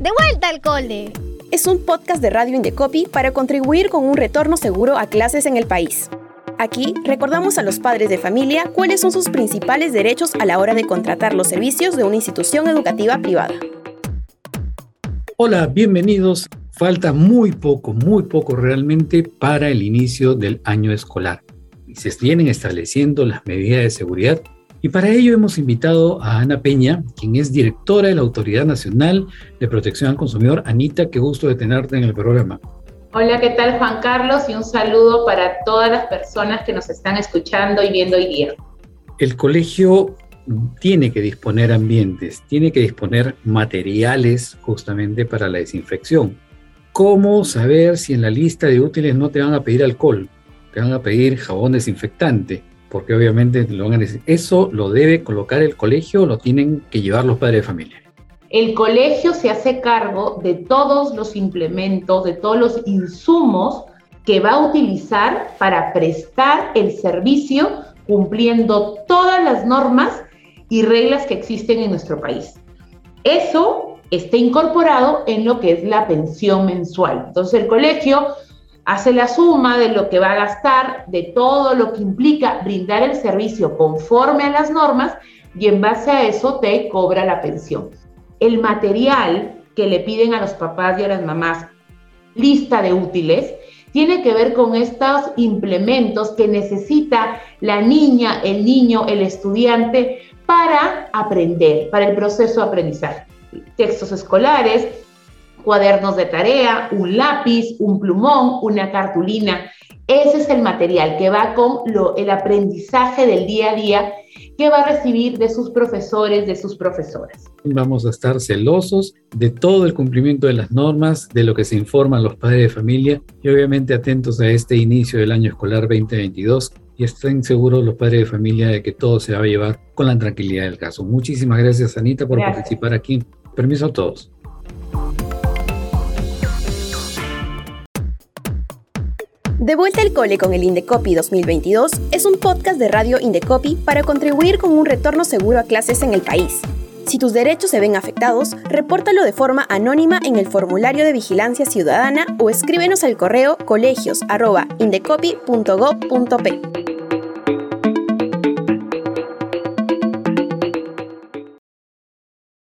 ¡De vuelta al cole! Es un podcast de Radio Indecopi para contribuir con un retorno seguro a clases en el país. Aquí recordamos a los padres de familia cuáles son sus principales derechos a la hora de contratar los servicios de una institución educativa privada. Hola, bienvenidos. Falta muy poco, muy poco realmente para el inicio del año escolar. Y se vienen estableciendo las medidas de seguridad y para ello hemos invitado a Ana Peña, quien es directora de la Autoridad Nacional de Protección al Consumidor. Anita, qué gusto de tenerte en el programa. Hola, ¿qué tal Juan Carlos? Y un saludo para todas las personas que nos están escuchando y viendo hoy día. El colegio tiene que disponer ambientes, tiene que disponer materiales justamente para la desinfección. ¿Cómo saber si en la lista de útiles no te van a pedir alcohol? Te van a pedir jabón desinfectante porque obviamente lo van a decir, ¿eso lo debe colocar el colegio o lo tienen que llevar los padres de familia? El colegio se hace cargo de todos los implementos, de todos los insumos que va a utilizar para prestar el servicio cumpliendo todas las normas y reglas que existen en nuestro país. Eso está incorporado en lo que es la pensión mensual. Entonces el colegio hace la suma de lo que va a gastar, de todo lo que implica brindar el servicio conforme a las normas y en base a eso te cobra la pensión. El material que le piden a los papás y a las mamás, lista de útiles, tiene que ver con estos implementos que necesita la niña, el niño, el estudiante para aprender, para el proceso de aprendizaje. Textos escolares, cuadernos de tarea, un lápiz, un plumón, una cartulina. Ese es el material que va con el aprendizaje del día a día que va a recibir de sus profesores, de sus profesoras. Vamos a estar celosos de todo el cumplimiento de las normas, de lo que se informan los padres de familia y obviamente atentos a este inicio del año escolar 2022 y estén seguros los padres de familia de que todo se va a llevar con la tranquilidad del caso. Muchísimas gracias Anita por participar aquí. Permiso a todos. De vuelta al cole con el Indecopi 2022 es un podcast de Radio Indecopi para contribuir con un retorno seguro a clases en el país. Si tus derechos se ven afectados, repórtalo de forma anónima en el formulario de vigilancia ciudadana o escríbenos al correo colegios.indecopi.gov.p.